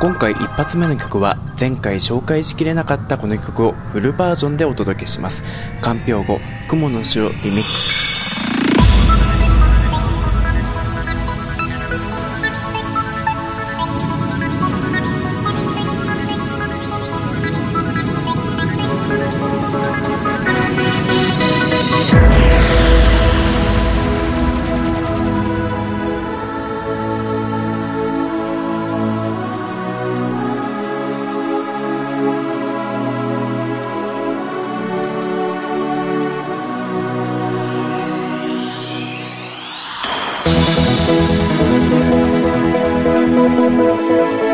今回一発目の曲は前回紹介しきれなかったこの曲をフルバージョンでお届けします。かんぴょう語、雲の城リミックス。Música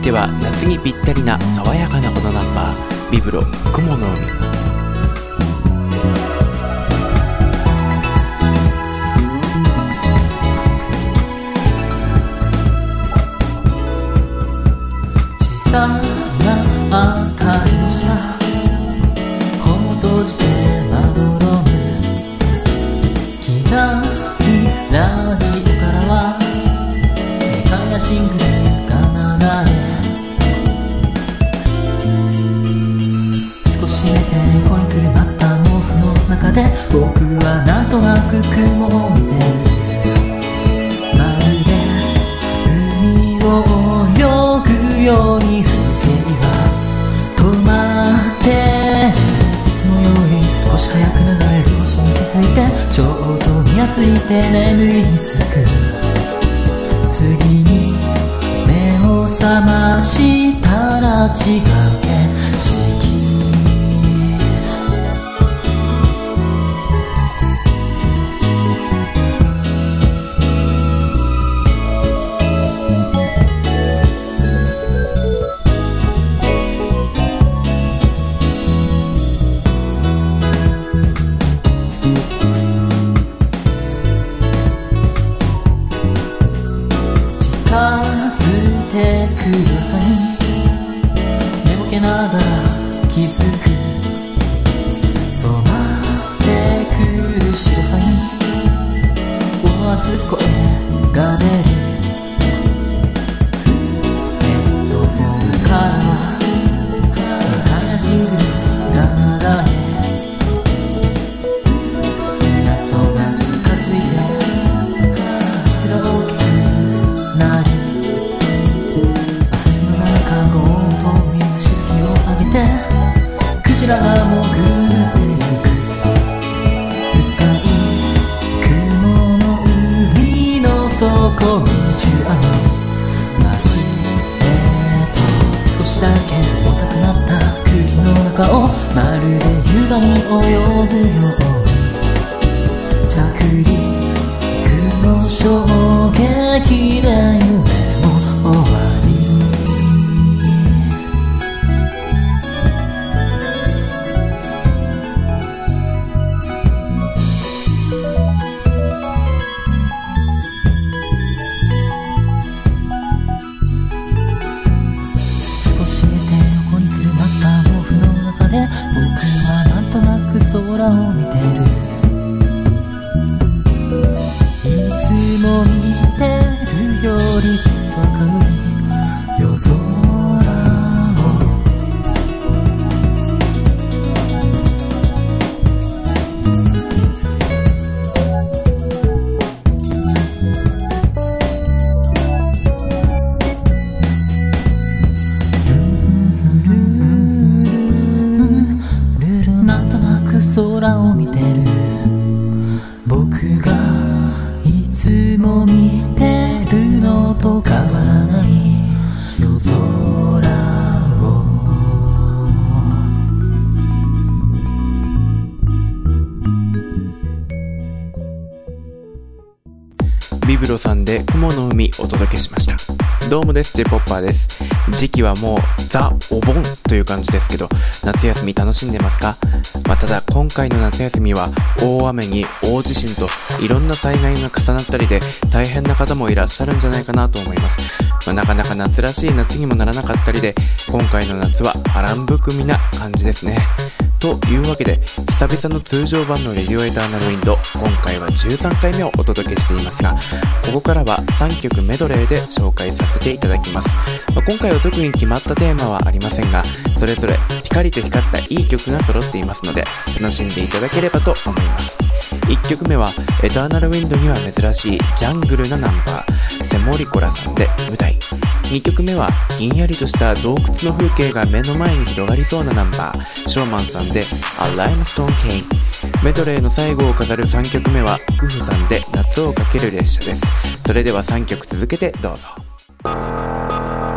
いては夏にぴったりな爽やかなこのナンバービブロ「雲の海」僕がいつも見てるのと変わらない夜空を。ビブロさんで雲の海お届けしました。どうもです。J-POPPER です。時期はもうザ・お盆という感じですけど夏休み楽しんでますか、まあ、ただ今回の夏休みは大雨に大地震といろんな災害が重なったりで大変な方もいらっしゃるんじゃないかなと思います、まあ、なかなか夏らしい夏にもならなかったりで今回の夏は波乱含みな感じですね。というわけで久々の通常版のレディオエターナルウィンド今回は13回目をお届けしていますがここからは3曲メドレーで紹介させていただきます、まあ今回は特に決まったテーマはありませんがそれぞれピカリと光ったいい曲が揃っていますので楽しんでいただければと思います。1曲目はエターナルウィンドには珍しいジャングルなナンバーセモリコラさんで舞台。2曲目はひんやりとした洞窟の風景が目の前に広がりそうなナンバーショーマンさんで A Limestone Cane メドレーの最後を飾る3曲目はクフさんで夏をかける列車です。それでは3曲続けてどうぞ「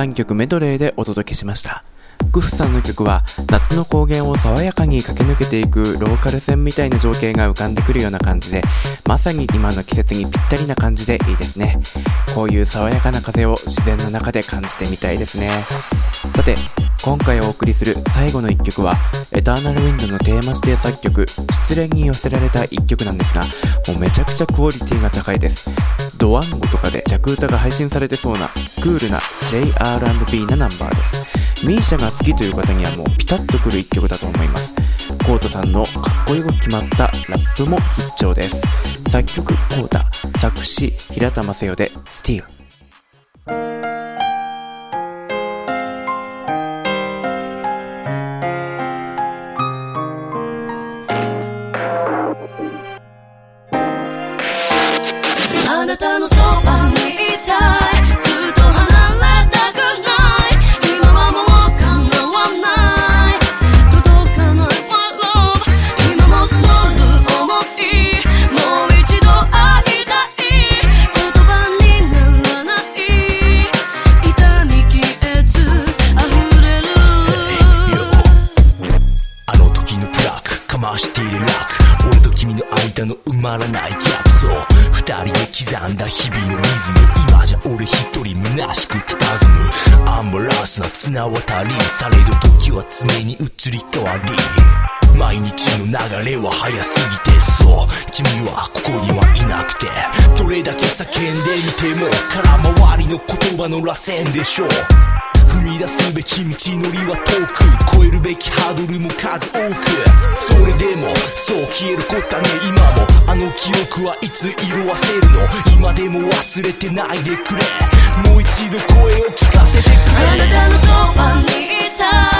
3曲メドレーでお届けしました。クフさんの曲は夏の高原を爽やかに駆け抜けていくローカル線みたいな情景が浮かんでくるような感じでまさに今の季節にぴったりな感じでいいですね。こういう爽やかな風を自然の中で感じてみたいですね。さて今回お送りする最後の1曲はエターナルウィンドのテーマ指定作曲失恋に寄せられた1曲なんですがもうめちゃくちゃクオリティが高いです。ドワンゴとかで弱歌が配信されてそうなクールな JR&B なナンバーです。MISIA が好きという方にはもうピタッとくる一曲だと思います。コートさんのかっこよく決まったラップも必聴です。作曲コータ作詞平田正代でスティール綱渡りされる時は常に移り変わり。毎日の流れは早すぎてそう。君はここにはいなくて。どれだけ叫んでみても空回りの言葉の螺旋でしょう。踏み出すべき道のりは遠く。越えるべきハードルも数多く。それでもそう消えることはね今も。あの記憶はいつ色褪せるの？今でも忘れてないでくれ。もう一度声を聞かせてくあれなたのそばにいた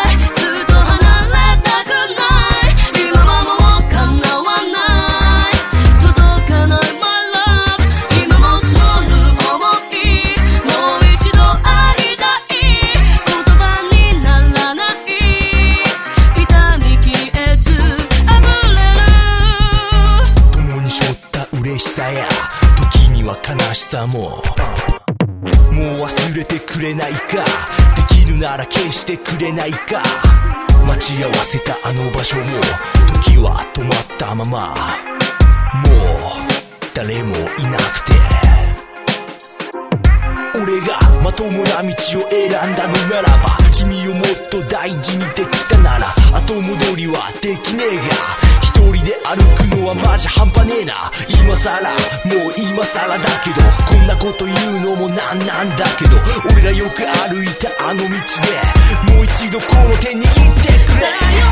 さももう忘れてくれないか。できるなら消してくれないか。待ち合わせたあの場所も時は止まったまま。もう誰もいなくて。俺がまともな道を選んだのならば君をもっと大事にできたなら後戻りはできねえが。人で歩くのはマジ半端ねえな。今さらもう今さらだけどこんなこと言うのもなんなんだけど。俺らよく歩いたあの道でもう一度この手握ってくれ。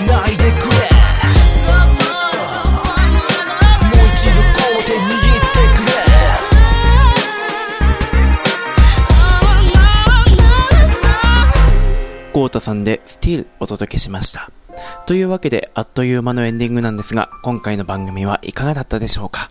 てないでくれもう一度こう手握ってくれ豪太さんでスティールお届けしました。というわけで、あっという間のエンディングなんですが、今回の番組はいかがだったでしょうか？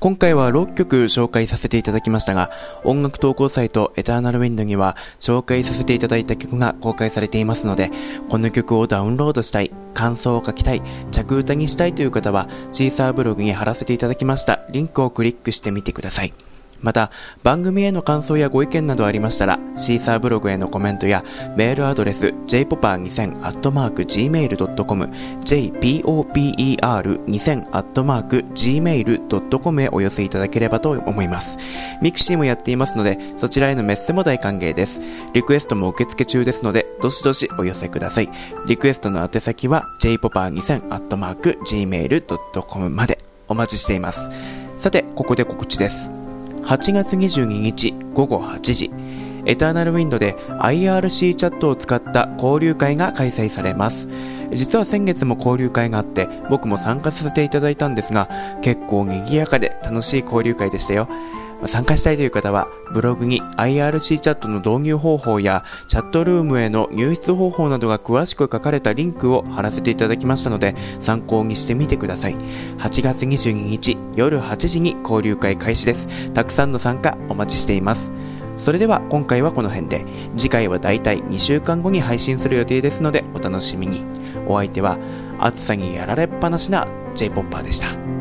今回は6曲紹介させていただきましたが、音楽投稿サイトエターナルウィンドには紹介させていただいた曲が公開されていますので、この曲をダウンロードしたい、感想を書きたい、着うたにしたいという方は、シーサーブログに貼らせていただきましたリンクをクリックしてみてください。また番組への感想やご意見などありましたらシーサーブログへのコメントやメールアドレス jpopper2000-gmail.com jpoper2000-gmail.com へお寄せいただければと思います。ミクシーもやっていますのでそちらへのメッセも大歓迎です。リクエストも受付中ですのでどしどしお寄せください。リクエストの宛先は jpopper2000-gmail.com までお待ちしています。さてここで告知です。8月22日午後8時。エターナルウィンドで IRC チャットを使った交流会が開催されます。実は先月も交流会があって僕も参加させていただいたんですが結構賑やかで楽しい交流会でしたよ。参加したいという方はブログに IRC チャットの導入方法やチャットルームへの入室方法などが詳しく書かれたリンクを貼らせていただきましたので参考にしてみてください。8月22日夜8時に交流会開始です。たくさんの参加お待ちしています。それでは今回はこの辺で。次回はだいたい2週間後に配信する予定ですのでお楽しみに。お相手は暑さにやられっぱなしな J-POPPER でした。